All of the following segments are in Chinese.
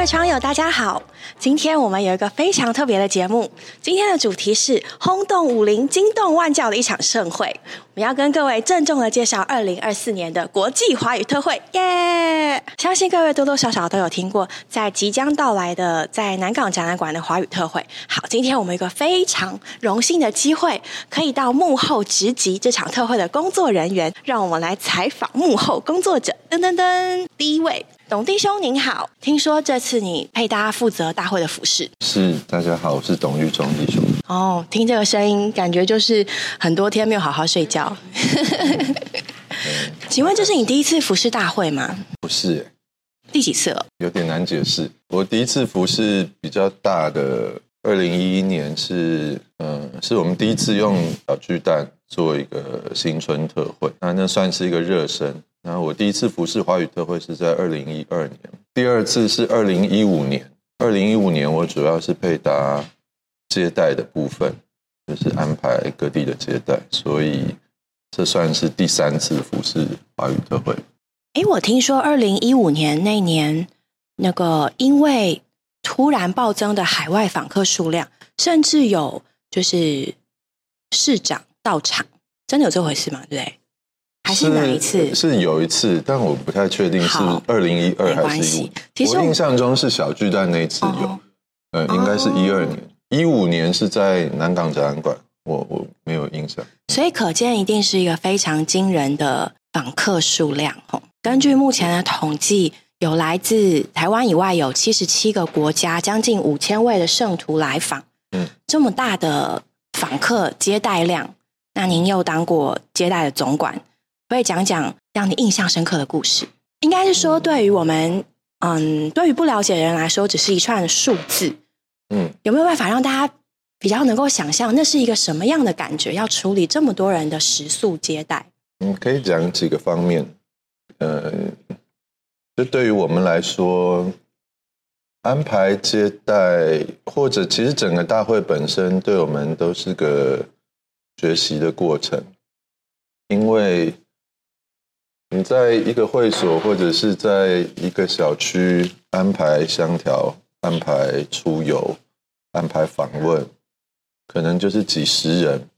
各位窗友，大家好！今天我们有一个非常特别的节目，今天的主题是轰动武林、惊动万教的一场盛会。我们要跟各位郑重的介绍二零二四年的国际华语特会，耶！相信各位多多少少都有听过，在即将到来的在南港展览馆的华语特会。好，今天我们有一个非常荣幸的机会，可以到幕后直击这场特会的工作人员，让我们来采访幕后工作者。噔噔噔，第一位。董弟兄您好，听说这次你配搭负责大会的服饰，是大家好，我是董玉忠弟兄。哦，听这个声音，感觉就是很多天没有好好睡觉。请问这是你第一次服饰大会吗？不是，第几次了？有点难解释。我第一次服饰比较大的，二零一一年是，嗯，是我们第一次用小巨蛋做一个新春特会，那那算是一个热身。然后我第一次服饰华语特会是在二零一二年，第二次是二零一五年。二零一五年我主要是配搭接待的部分，就是安排各地的接待，所以这算是第三次服饰华语特会。哎，我听说二零一五年那年，那个因为突然暴增的海外访客数量，甚至有就是市长到场，真的有这回事吗？对？还是哪一次？是有一次，但我不太确定是二零一二还是一五。我印象中是小巨蛋那一次有，呃，应该是一二年，一五年是在南港展览馆，我我没有印象。所以可见，一定是一个非常惊人的访客数量。哦，根据目前的统计，有来自台湾以外有七十七个国家，将近五千位的圣徒来访。嗯，这么大的访客接待量，那您又当过接待的总管？可以讲讲让你印象深刻的故事。应该是说，对于我们，嗯，对于不了解的人来说，只是一串数字。嗯，有没有办法让大家比较能够想象，那是一个什么样的感觉？要处理这么多人的食宿接待？嗯，可以讲几个方面。呃，就对于我们来说，安排接待，或者其实整个大会本身，对我们都是个学习的过程，因为。你在一个会所，或者是在一个小区安排相调、安排出游、安排访问，可能就是几十人。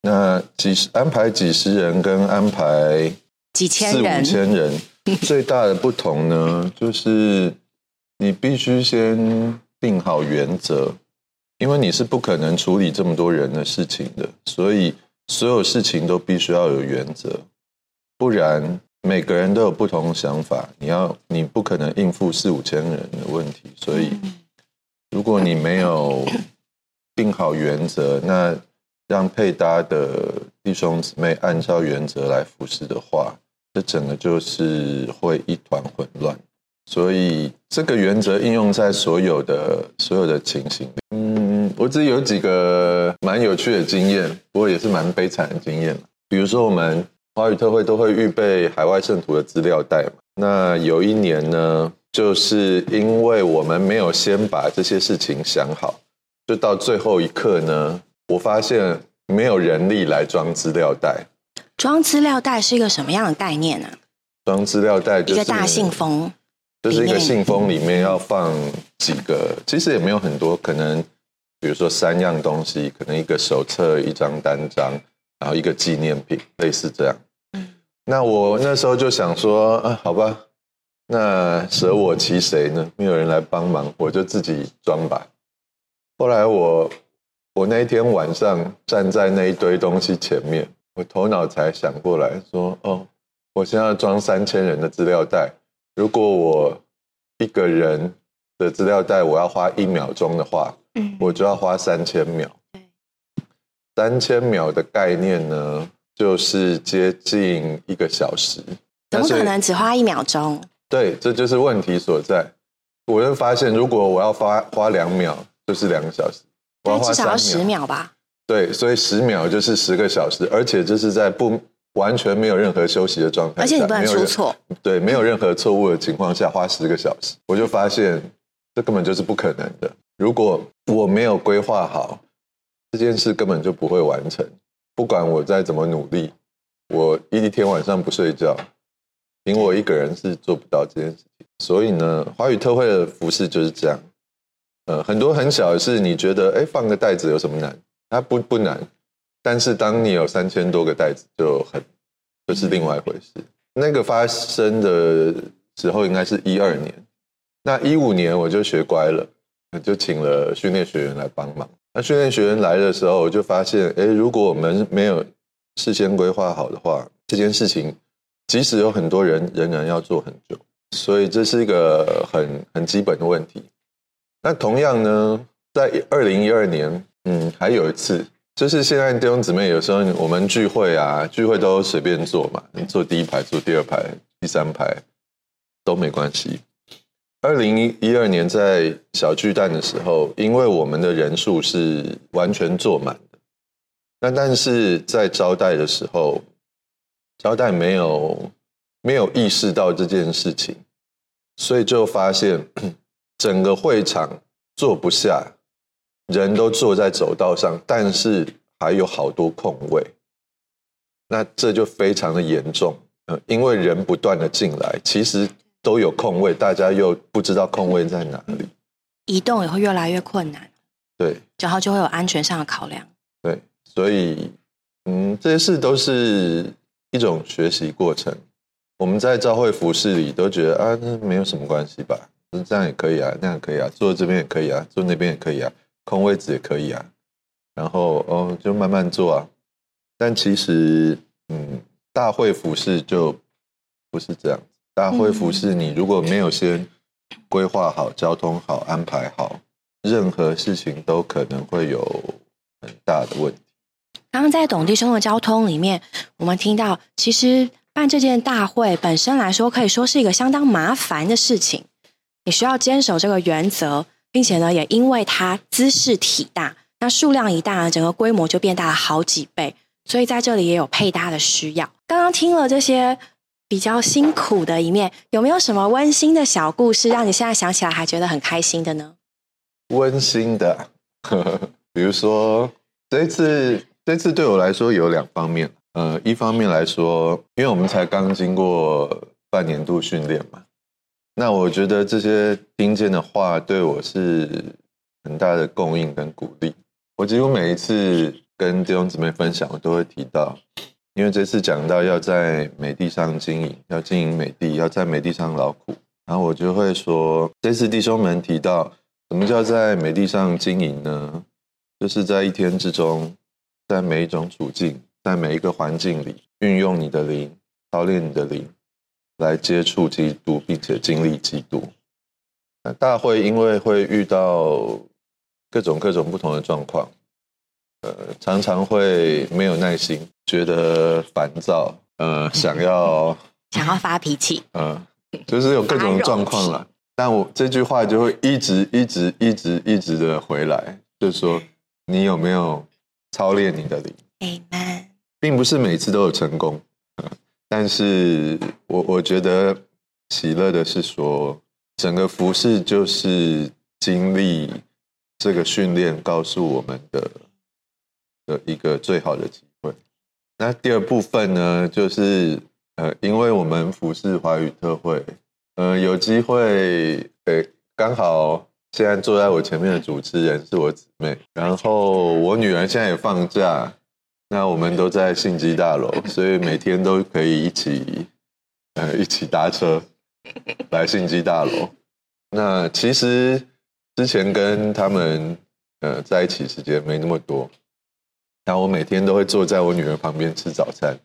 那几十安排几十人跟安排几千人、四五千人，最大的不同呢，就是你必须先定好原则，因为你是不可能处理这么多人的事情的，所以所有事情都必须要有原则。不然，每个人都有不同的想法，你要你不可能应付四五千人的问题。所以，如果你没有定好原则，那让配搭的弟兄姊妹按照原则来服侍的话，这整个就是会一团混乱。所以，这个原则应用在所有的所有的情形。嗯，我自己有几个蛮有趣的经验，不过也是蛮悲惨的经验。比如说，我们。华语特会都会预备海外圣徒的资料袋嘛？那有一年呢，就是因为我们没有先把这些事情想好，就到最后一刻呢，我发现没有人力来装资料袋。装资料袋是一个什么样的概念呢？装资料袋一个大信封，就是一个信封里面要放几个，其实也没有很多，可能比如说三样东西，可能一个手册、一张单张。然后一个纪念品，类似这样。那我那时候就想说，啊，好吧，那舍我其谁呢？没有人来帮忙，我就自己装吧。后来我我那一天晚上站在那一堆东西前面，我头脑才想过来说，哦，我现在要装三千人的资料袋，如果我一个人的资料袋我要花一秒钟的话，我就要花三千秒。三千秒的概念呢，就是接近一个小时。怎么可能只花一秒钟？对，这就是问题所在。我就发现，如果我要花花两秒，就是两个小时。对，至少要十秒吧。对，所以十秒就是十个小时，而且这是在不完全没有任何休息的状态，而且你不能出错。对，没有任何错误的情况下花十个小时，我就发现这根本就是不可能的。如果我没有规划好。这件事根本就不会完成，不管我再怎么努力，我一天晚上不睡觉，凭我一个人是做不到这件事情。所以呢，华语特会的服饰就是这样。呃，很多很小的事，你觉得哎，放个袋子有什么难？它不不难，但是当你有三千多个袋子，就很就是另外一回事。那个发生的时候应该是一二年，那一五年我就学乖了，就请了训练学员来帮忙。那训练学员来的时候，我就发现，哎，如果我们没有事先规划好的话，这件事情即使有很多人，仍然要做很久。所以这是一个很很基本的问题。那同样呢，在二零一二年，嗯，还有一次。就是现在弟兄姊妹有时候我们聚会啊，聚会都随便坐嘛，坐第一排、坐第二排、第三排都没关系。二零一二年在小巨蛋的时候，因为我们的人数是完全坐满的，那但是在招待的时候，招待没有没有意识到这件事情，所以就发现 整个会场坐不下。人都坐在走道上，但是还有好多空位，那这就非常的严重。因为人不断的进来，其实都有空位，大家又不知道空位在哪里，移动也会越来越困难。对，然后就会有安全上的考量。对，所以，嗯，这些事都是一种学习过程。我们在教会服饰里都觉得啊，那没有什么关系吧？这样也可以啊，那样可以啊，坐这边也可以啊，坐那边也可以啊。空位置也可以啊，然后哦，就慢慢做啊。但其实，嗯，大会服饰就不是这样。大会服饰，你如果没有先规划好、交通好、安排好，任何事情都可能会有很大的问题。刚刚在董地兄的交通里面，我们听到，其实办这件大会本身来说，可以说是一个相当麻烦的事情。你需要坚守这个原则。并且呢，也因为它姿势体大，那数量一大，整个规模就变大了好几倍。所以在这里也有配搭的需要。刚刚听了这些比较辛苦的一面，有没有什么温馨的小故事，让你现在想起来还觉得很开心的呢？温馨的，比如说这次，这次对我来说有两方面。呃，一方面来说，因为我们才刚经过半年度训练嘛。那我觉得这些听见的话对我是很大的供应跟鼓励。我几乎每一次跟弟兄姊妹分享，我都会提到，因为这次讲到要在美地上经营，要经营美地，要在美地上劳苦，然后我就会说，这次弟兄们提到，什么叫在美地上经营呢？就是在一天之中，在每一种处境，在每一个环境里，运用你的灵，操练你的灵。来接触基督，并且经历基督。大会因为会遇到各种各种不同的状况，呃，常常会没有耐心，觉得烦躁，呃，想要想要发脾气，嗯，就是有各种状况了。但我这句话就会一直一直一直一直的回来，就是说，你有没有操练你的灵？Amen，并不是每次都有成功。但是我我觉得喜乐的是说，整个服饰就是经历这个训练，告诉我们的的一个最好的机会。那第二部分呢，就是呃，因为我们服饰华语特会，呃，有机会，呃，刚好现在坐在我前面的主持人是我姊妹，然后我女儿现在也放假。那我们都在信基大楼，所以每天都可以一起，呃，一起搭车来信基大楼。那其实之前跟他们呃在一起时间没那么多，那我每天都会坐在我女儿旁边吃早餐，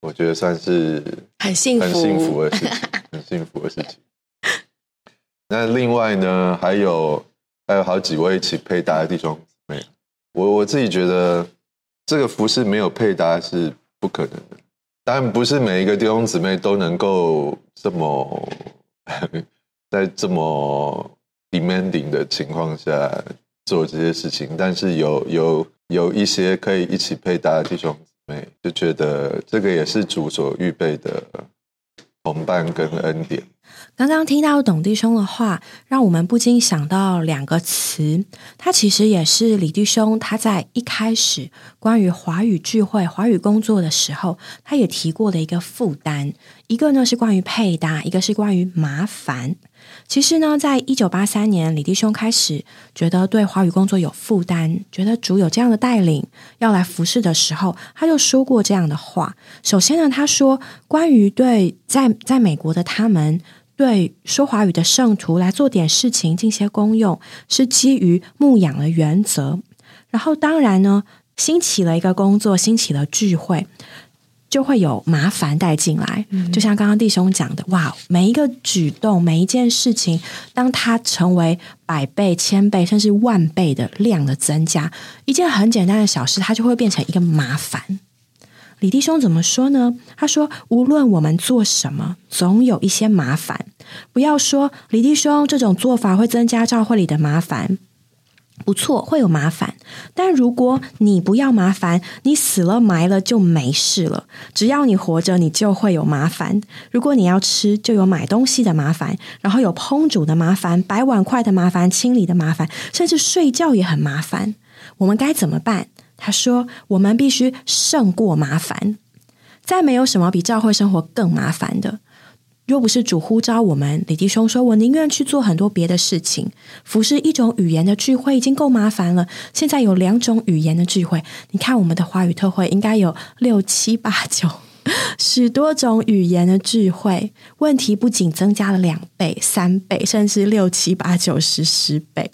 我觉得算是很幸福、很幸福的事情，很幸福的事情。那另外呢，还有还有好几位一起配搭的弟兄姊妹，我我自己觉得。这个服饰没有配搭是不可能的，当然不是每一个弟兄姊妹都能够这么 在这么 demanding 的情况下做这些事情，但是有有有一些可以一起配搭的弟兄姊妹，就觉得这个也是主所预备的同伴跟恩典。刚刚听到董弟兄的话，让我们不禁想到两个词。他其实也是李弟兄他在一开始关于华语聚会、华语工作的时候，他也提过的一个负担。一个呢是关于配搭，一个是关于麻烦。其实呢，在一九八三年，李弟兄开始觉得对华语工作有负担，觉得主有这样的带领要来服侍的时候，他就说过这样的话。首先呢，他说关于对在在美国的他们。对说华语的圣徒来做点事情，尽些功用，是基于牧养的原则。然后，当然呢，兴起了一个工作，兴起了聚会，就会有麻烦带进来。就像刚刚弟兄讲的，哇，每一个举动，每一件事情，当它成为百倍、千倍，甚至万倍的量的增加，一件很简单的小事，它就会变成一个麻烦。李弟兄怎么说呢？他说：“无论我们做什么，总有一些麻烦。不要说李弟兄这种做法会增加教会里的麻烦，不错，会有麻烦。但如果你不要麻烦，你死了埋了就没事了。只要你活着，你就会有麻烦。如果你要吃，就有买东西的麻烦，然后有烹煮的麻烦、摆碗筷的麻烦、清理的麻烦，甚至睡觉也很麻烦。我们该怎么办？”他说：“我们必须胜过麻烦，再没有什么比教会生活更麻烦的。若不是主呼召我们，李弟兄说，我宁愿去做很多别的事情。服侍一种语言的聚会已经够麻烦了，现在有两种语言的聚会。你看，我们的华语特会应该有六七八九 许多种语言的聚会，问题不仅增加了两倍、三倍，甚至六七八九十十倍。”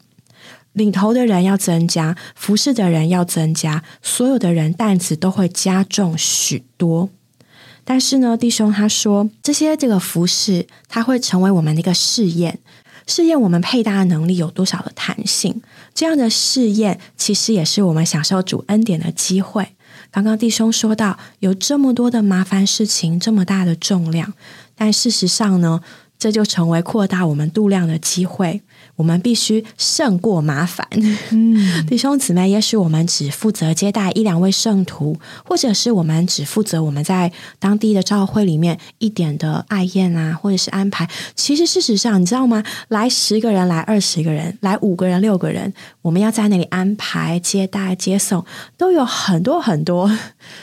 领头的人要增加，服侍的人要增加，所有的人担子都会加重许多。但是呢，弟兄他说，这些这个服饰，它会成为我们的一个试验，试验我们配搭的能力有多少的弹性。这样的试验，其实也是我们享受主恩典的机会。刚刚弟兄说到，有这么多的麻烦事情，这么大的重量，但事实上呢，这就成为扩大我们度量的机会。我们必须胜过麻烦，弟兄姊妹。也许我们只负责接待一两位圣徒，或者是我们只负责我们在当地的教会里面一点的爱宴啊，或者是安排。其实事实上，你知道吗？来十个人，来二十个人，来五个人、六个人，我们要在那里安排、接待、接送，都有很多很多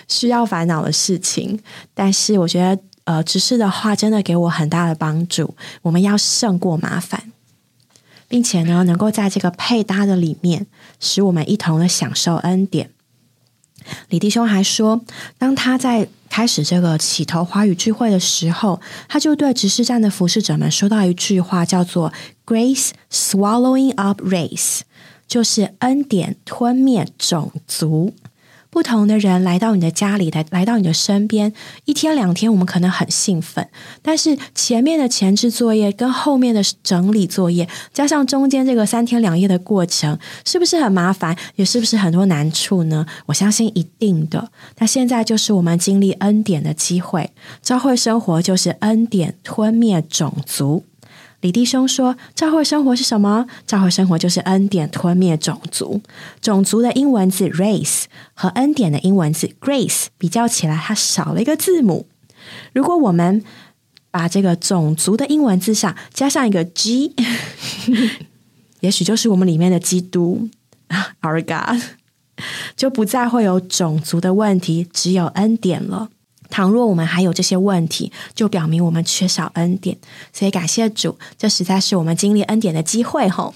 需要烦恼的事情。但是，我觉得，呃，执事的话真的给我很大的帮助。我们要胜过麻烦。并且呢，能够在这个配搭的里面，使我们一同的享受恩典。李弟兄还说，当他在开始这个起头华语聚会的时候，他就对执事站的服侍者们说到一句话，叫做 “Grace swallowing up race”，就是恩典吞灭种族。不同的人来到你的家里，来来到你的身边，一天两天，我们可能很兴奋，但是前面的前置作业跟后面的整理作业，加上中间这个三天两夜的过程，是不是很麻烦？也是不是很多难处呢？我相信一定的。那现在就是我们经历恩典的机会，教会生活就是恩典吞灭种族。李弟兄说：“教会生活是什么？教会生活就是恩典吞灭种族。种族的英文字 race 和恩典的英文字 grace 比较起来，它少了一个字母。如果我们把这个种族的英文字上加上一个 G，也许就是我们里面的基督 Our God，就不再会有种族的问题，只有恩典了。”倘若我们还有这些问题，就表明我们缺少恩典。所以感谢主，这实在是我们经历恩典的机会。吼！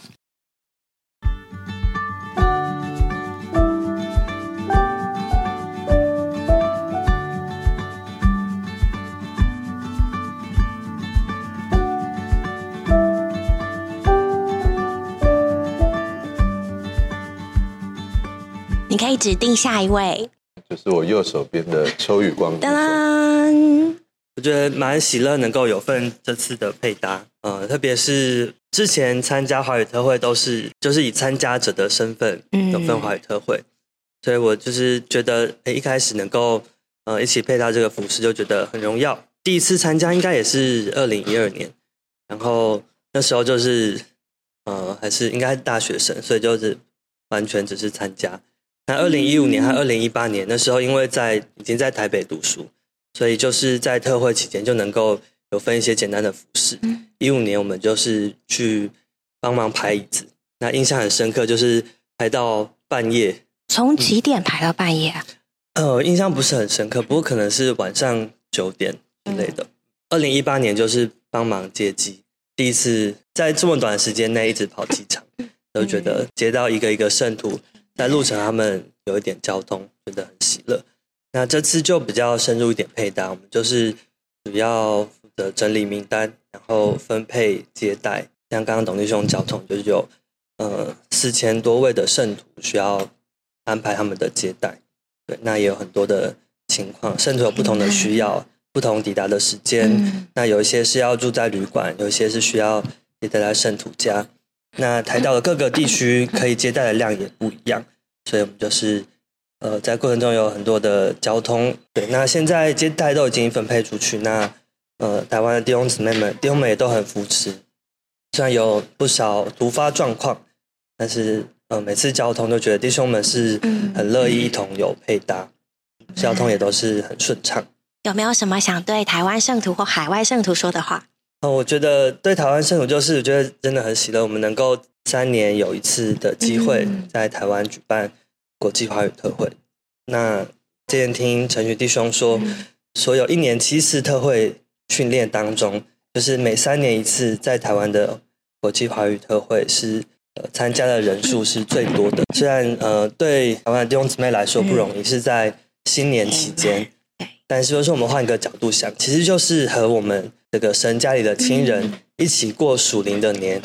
你可以指定下一位。就是我右手边的秋雨光。当我觉得蛮喜乐能够有份这次的配搭，呃，特别是之前参加华语特会都是就是以参加者的身份有份华语特会，所以我就是觉得，诶，一开始能够呃一起配搭这个服饰，就觉得很荣耀。第一次参加应该也是二零一二年，然后那时候就是呃还是应该是大学生，所以就是完全只是参加。那二零一五年和二零一八年那时候，因为在已经在台北读书，所以就是在特会期间就能够有分一些简单的服饰。一五年我们就是去帮忙排椅子，那印象很深刻，就是排到半夜。从几点排到半夜啊？呃，印象不是很深刻，不过可能是晚上九点之类的。二零一八年就是帮忙接机，第一次在这么短时间内一直跑机场，都觉得接到一个一个圣徒，在路程他们有一点交通，觉得很喜乐。那这次就比较深入一点配搭，我们就是主要负责整理名单，然后分配接待。像刚刚董弟兄交通，就是有呃四千多位的圣徒需要安排他们的接待。对，那也有很多的情况，圣徒有不同的需要。不同抵达的时间，那有一些是要住在旅馆，有一些是需要接待在圣徒家。那台岛的各个地区可以接待的量也不一样，所以我们就是呃在过程中有很多的交通。对，那现在接待都已经分配出去，那呃台湾的弟兄姊妹们弟兄们也都很扶持，虽然有不少突发状况，但是呃每次交通都觉得弟兄们是很乐意一同有配搭，交通也都是很顺畅。有没有什么想对台湾圣徒或海外圣徒说的话？哦，我觉得对台湾圣徒就是，觉得真的很喜乐，我们能够三年有一次的机会在台湾举办国际华语特会。那之前听陈宇弟兄说，所有一年七次特会训练当中，就是每三年一次在台湾的国际华语特会是呃参加的人数是最多的。虽然呃对台湾的弟兄姊妹来说不容易，是在新年期间。但是，说我们换一个角度想，其实就是和我们这个神家里的亲人一起过属灵的年，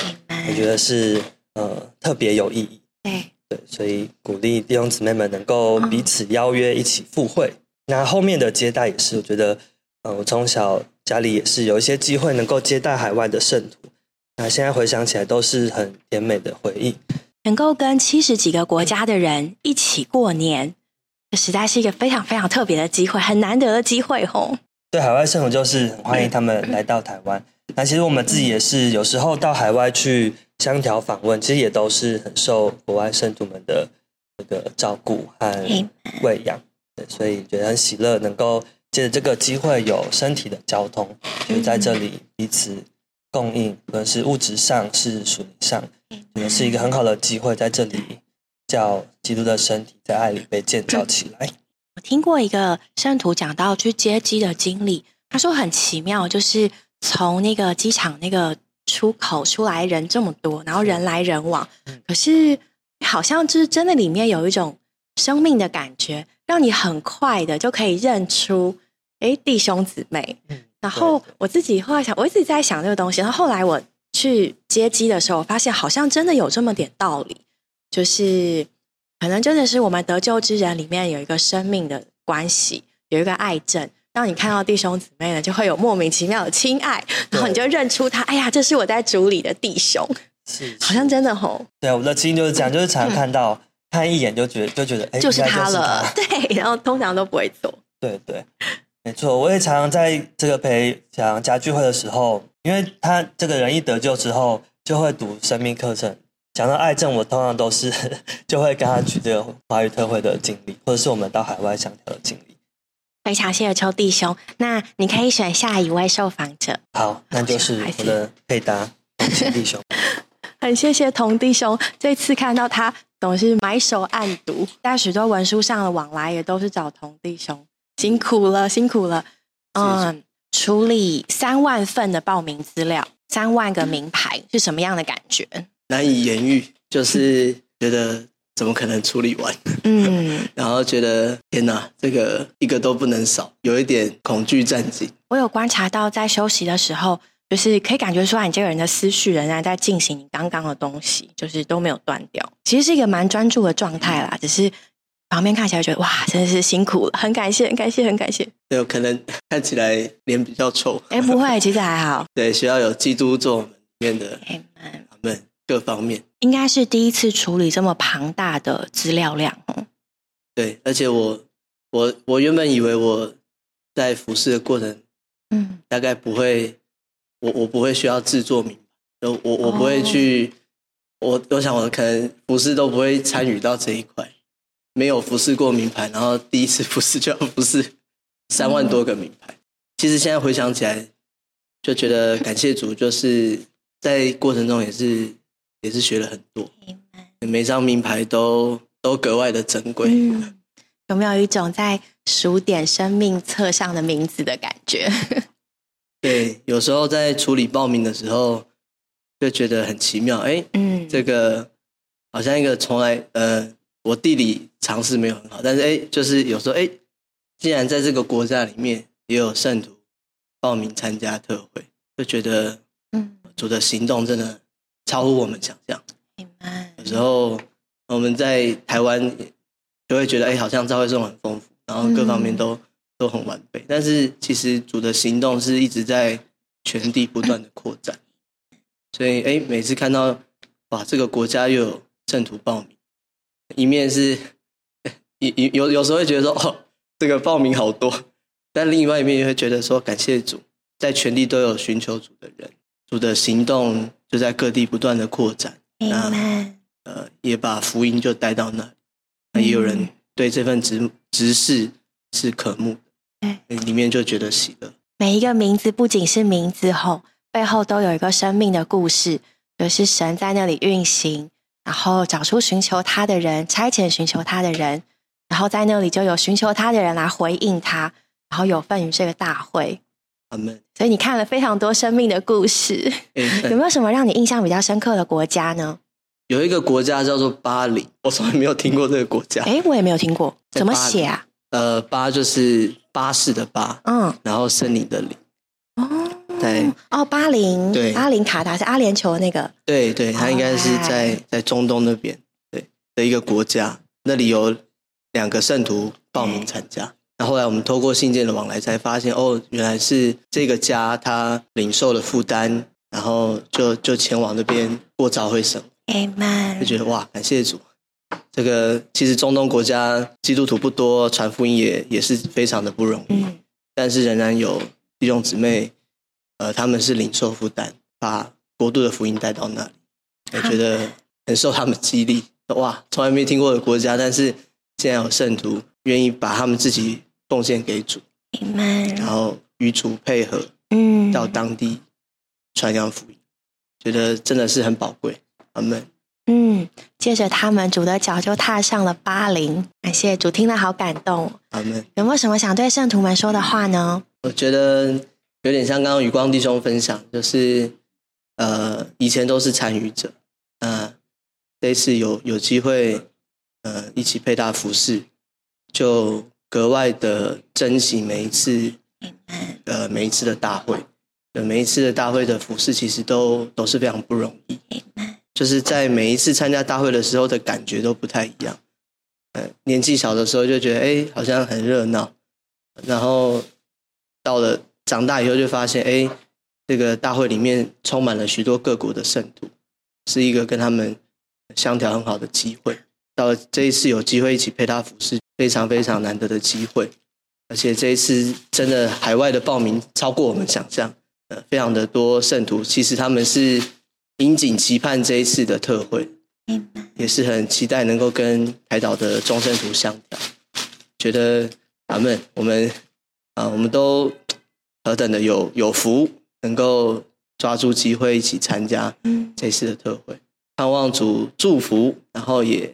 我觉得是呃特别有意义。对对，所以鼓励弟兄姊妹们能够彼此邀约一起赴会。那后面的接待也是，我觉得，呃，我从小家里也是有一些机会能够接待海外的圣徒。那现在回想起来，都是很甜美的回忆。能够跟七十几个国家的人一起过年。实在是一个非常非常特别的机会，很难得的机会吼。对海外圣徒就是很欢迎他们来到台湾。那其实我们自己也是有时候到海外去相调访问，其实也都是很受国外圣徒们的这个照顾和喂养。对，所以觉得很喜乐，能够借着这个机会有身体的交通，就在这里彼此供应，无论是物质上是属灵上，也是一个很好的机会在这里。叫基督的身体在爱里被建造起来。我听过一个圣徒讲到去接机的经历，他说很奇妙，就是从那个机场那个出口出来人这么多，然后人来人往，可是好像就是真的里面有一种生命的感觉，让你很快的就可以认出哎弟兄姊妹。然后我自己后来想，我一直在想这个东西，然后后来我去接机的时候，我发现好像真的有这么点道理。就是可能真的是我们得救之人里面有一个生命的关系，有一个爱证，当你看到弟兄姊妹呢，就会有莫名其妙的亲爱，然后你就认出他，哎呀，这是我在主里的弟兄，是好像真的吼。对，我的基因就是这样，就是常常看到看一眼就觉得就觉得哎，就是他了，对，然后通常都不会错。对对，没错，我也常常在这个陪讲家聚会的时候，因为他这个人一得救之后，就会读生命课程。讲到爱症，我通常都是 就会跟他举这个华语特会的经历，或者是我们到海外相调的经历。非常谢谢邱弟兄，那你可以选下一位受访者。好，那就是我的配搭 童弟兄。很谢谢童弟兄，这次看到他总是埋首暗读，在许多文书上的往来也都是找童弟兄，辛苦了，辛苦了。嗯，处理三万份的报名资料，三万个名牌是什么样的感觉？难以言喻，就是觉得怎么可能处理完？嗯，然后觉得天哪，这个一个都不能少，有一点恐惧战兢。我有观察到，在休息的时候，就是可以感觉出来，你这个人的思绪仍然在进行你刚刚的东西，就是都没有断掉。其实是一个蛮专注的状态啦，只是旁边看起来觉得哇，真的是辛苦了，很感谢，很感谢，很感谢。有可能看起来脸比较臭，哎，不会，其实还好。对，需要有基督做里面的们。各方面应该是第一次处理这么庞大的资料量哦。对，而且我我我原本以为我在服侍的过程，嗯，大概不会，我我不会需要制作名牌，我我不会去，我我想我可能服侍都不会参与到这一块，没有服侍过名牌，然后第一次服侍就要服侍三万多个名牌。其实现在回想起来，就觉得感谢主，就是在过程中也是也是学了很多，每张名牌都都格外的珍贵。有没有一种在数点生命册上的名字的感觉？对，有时候在处理报名的时候，就觉得很奇妙。哎，嗯，这个好像一个从来呃，我地理常识没有很好，但是哎，就是有时候哎，既然在这个国家里面也有圣徒报名参加特会，就觉得嗯，主的行动真的超乎我们想象。有时候我们在台湾。就会觉得哎，好像教会生活很丰富，然后各方面都都很完备。但是其实主的行动是一直在全地不断的扩展。所以哎，每次看到哇，这个国家又有圣徒报名，一面是有有有时候会觉得说哦，这个报名好多，但另外一面也会觉得说感谢主，在全地都有寻求主的人，主的行动就在各地不断的扩展。那呃，也把福音就带到那。那也有人对这份职职事是渴慕，对，里面就觉得喜乐。每一个名字不仅是名字后，背后都有一个生命的故事，就是神在那里运行，然后找出寻求他的人，差遣寻求他的人，然后在那里就有寻求他的人来回应他，然后有份于这个大会。阿门。所以你看了非常多生命的故事，有没有什么让你印象比较深刻的国家呢？有一个国家叫做巴黎，我从来没有听过这个国家。哎，我也没有听过，怎么写啊？呃，巴就是巴士的巴，嗯，然后森林的林。哦，对，哦，巴林，对，巴林卡达是阿联酋那个。对对，它应该是在在中东那边，对的一个国家。那里有两个圣徒报名参加，那后来我们透过信件的往来，才发现哦，原来是这个家他领受了负担，然后就就前往那边过朝会生。就觉得哇，感谢主！这个其实中东国家基督徒不多，传福音也也是非常的不容易。但是仍然有弟兄姊妹，呃，他们是领受负担，把国度的福音带到那里，我觉得很受他们激励。哇，从来没听过的国家，但是现在有圣徒愿意把他们自己奉献给主，然后与主配合，嗯，到当地传扬福音，觉得真的是很宝贵。阿门。嗯，接着他们主的脚就踏上了巴林，感谢主，听了好感动。阿门。有没有什么想对圣徒们说的话呢？我觉得有点像刚刚余光弟兄分享，就是呃，以前都是参与者，嗯，这次有有机会，呃，一起配搭服饰，就格外的珍惜每一次，呃，每一次的大会，每一次的大会的服饰，其实都都是非常不容易。就是在每一次参加大会的时候的感觉都不太一样。呃，年纪小的时候就觉得哎，好像很热闹，然后到了长大以后就发现哎，这个大会里面充满了许多各国的圣徒，是一个跟他们相调很好的机会。到这一次有机会一起陪他服侍，非常非常难得的机会。而且这一次真的海外的报名超过我们想象，呃，非常的多圣徒，其实他们是。引颈期盼这一次的特会，也是很期待能够跟台岛的众生徒相调。觉得咱们我们啊，我们都何等的有有福，能够抓住机会一起参加这次的特会。盼望主祝福，然后也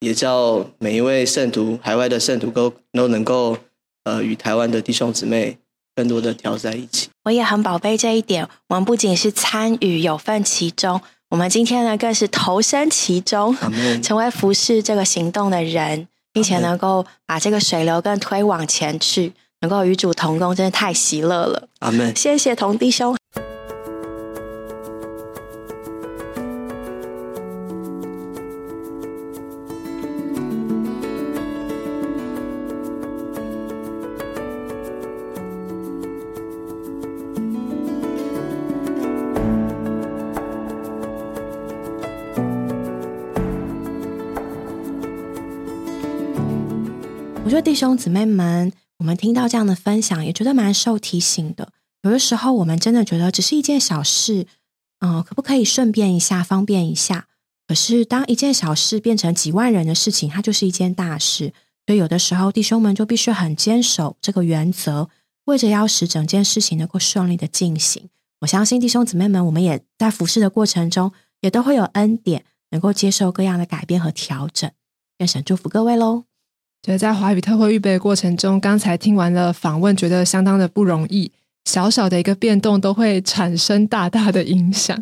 也叫每一位圣徒，海外的圣徒都都能够呃与台湾的弟兄姊妹。更多的调在一起，我也很宝贝这一点。我们不仅是参与有份其中，我们今天呢更是投身其中，成为服侍这个行动的人，并且能够把这个水流更推往前去，能够与主同工，真的太喜乐了。阿门。谢谢同弟兄。觉得弟兄姊妹们，我们听到这样的分享，也觉得蛮受提醒的。有的时候，我们真的觉得只是一件小事，嗯，可不可以顺便一下、方便一下？可是，当一件小事变成几万人的事情，它就是一件大事。所以，有的时候弟兄们就必须很坚守这个原则。为着要使整件事情能够顺利的进行。我相信弟兄姊妹们，我们也在服侍的过程中，也都会有恩典，能够接受各样的改变和调整。愿神祝福各位喽！觉得在华语特会预备的过程中，刚才听完了访问，觉得相当的不容易。小小的一个变动都会产生大大的影响。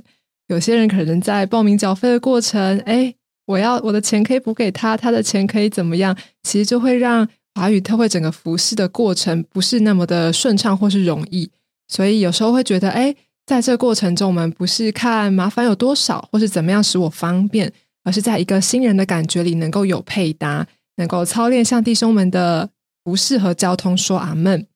有些人可能在报名缴费的过程，哎，我要我的钱可以补给他，他的钱可以怎么样？其实就会让华语特会整个服侍的过程不是那么的顺畅或是容易。所以有时候会觉得，哎，在这过程中，我们不是看麻烦有多少，或是怎么样使我方便，而是在一个新人的感觉里能够有配搭，能够操练向弟兄们的不适合交通说阿门。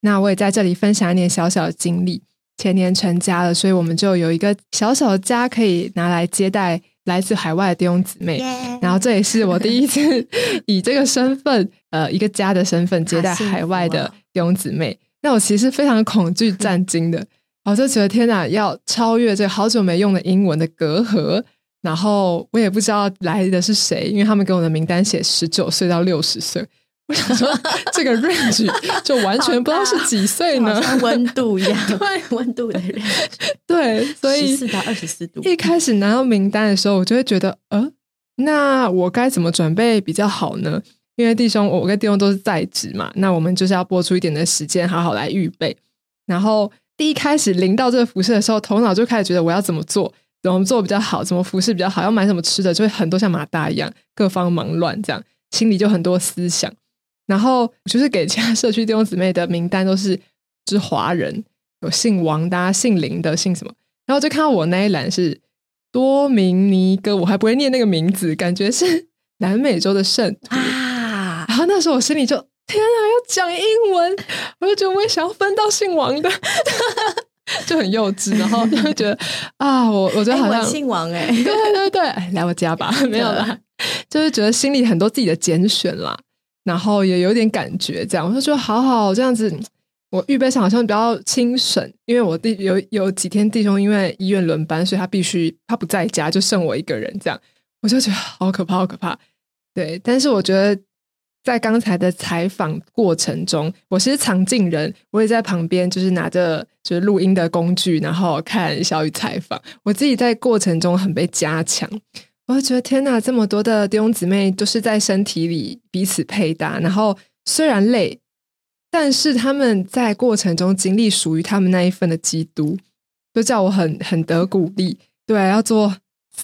那我也在这里分享一点小小的经历。前年成家了，所以我们就有一个小小的家可以拿来接待来自海外的弟兄姊妹。然后这也是我第一次 以这个身份，呃，一个家的身份接待海外的弟兄姊妹。那我其实非常恐惧战 惊的，我就觉得天哪，要超越这好久没用的英文的隔阂。然后我也不知道来的是谁，因为他们给我的名单写十九岁到六十岁。我想说，这个 range 就完全不知道是几岁呢？像温度一样，对，温度的 range，对，所以十四到二十四度。一开始拿到名单的时候，我就会觉得，呃，那我该怎么准备比较好呢？因为弟兄，我跟弟兄都是在职嘛，那我们就是要播出一点的时间，好好来预备。然后第一开始临到这个辐射的时候，头脑就开始觉得我要怎么做，怎么做比较好，怎么服饰比较好，要买什么吃的，就会很多像马大一样，各方忙乱，这样心里就很多思想。然后就是给其他社区弟兄姊妹的名单都是是华人，有姓王的、姓林的、姓什么。然后就看到我那一栏是多明尼哥，我还不会念那个名字，感觉是南美洲的圣徒啊。然后那时候我心里就天啊，要讲英文，我就觉得我也想要分到姓王的，就很幼稚。然后就会觉得啊，我我觉得好像姓王哎，对对对，来我家吧，没有啦，就是觉得心里很多自己的拣选啦。然后也有点感觉，这样我就觉得好好这样子。我预备上好像比较轻省，因为我弟有有几天弟兄因为医院轮班，所以他必须他不在家，就剩我一个人这样。我就觉得好可怕，好可怕。对，但是我觉得在刚才的采访过程中，我是藏镜人，我也在旁边，就是拿着就是录音的工具，然后看小雨采访。我自己在过程中很被加强。我就觉得天哪，这么多的弟兄姊妹都是在身体里彼此配搭，然后虽然累，但是他们在过程中经历属于他们那一份的基督，就叫我很很得鼓励。对，要做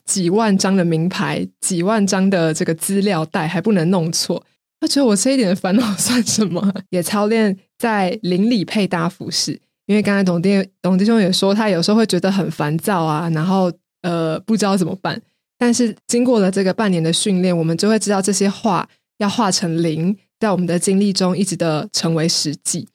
几万张的名牌，几万张的这个资料袋，还不能弄错。他觉得我这一点的烦恼 算什么？也操练在邻里配搭服饰，因为刚才董弟董弟兄也说，他有时候会觉得很烦躁啊，然后呃不知道怎么办。但是经过了这个半年的训练，我们就会知道这些话要化成灵，在我们的经历中一直的成为实际。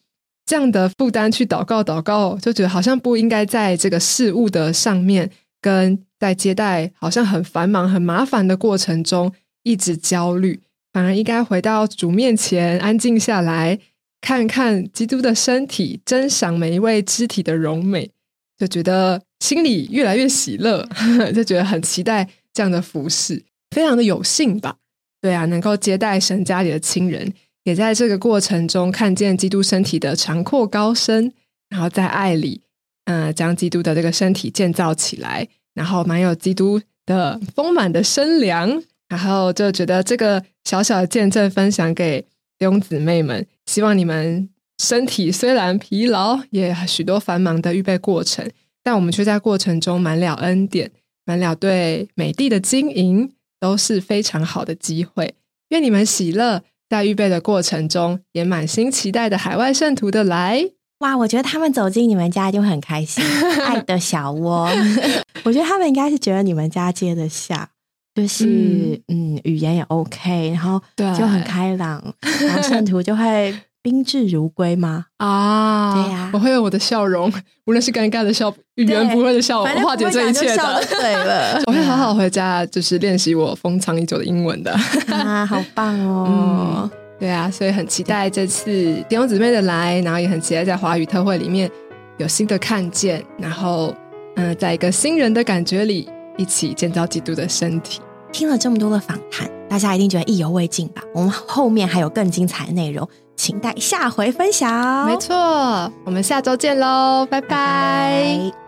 这样的负担去祷告祷告，就觉得好像不应该在这个事物的上面，跟在接待好像很繁忙很麻烦的过程中一直焦虑，反而应该回到主面前安静下来，看看基督的身体，珍赏每一位肢体的柔美，就觉得心里越来越喜乐，就觉得很期待。这样的服饰非常的有幸吧？对啊，能够接待神家里的亲人，也在这个过程中看见基督身体的长阔高深，然后在爱里，嗯，将基督的这个身体建造起来，然后蛮有基督的丰满的身量，然后就觉得这个小小的见证分享给弟兄姊妹们，希望你们身体虽然疲劳，也许多繁忙的预备过程，但我们却在过程中满了恩典。满了对美帝的经营都是非常好的机会。愿你们喜乐，在预备的过程中，也满心期待的海外圣徒的来。哇，我觉得他们走进你们家就很开心，爱的小窝。我觉得他们应该是觉得你们家接得下，就是嗯，语言也 OK，然后就很开朗，然后圣徒就会。宾至如归吗？啊，对呀，我会用我的笑容，无论是尴尬的笑，语言不会的笑，化解这一切的。对了，我会好好回家，就是练习我封藏已久的英文的。啊，好棒哦！对啊，所以很期待这次弟兄姊妹的来，然后也很期待在华语特会里面有新的看见，然后嗯，在一个新人的感觉里，一起建造基督的身体。听了这么多的访谈，大家一定觉得意犹未尽吧？我们后面还有更精彩的内容。请待下回分享。没错，我们下周见喽，拜拜。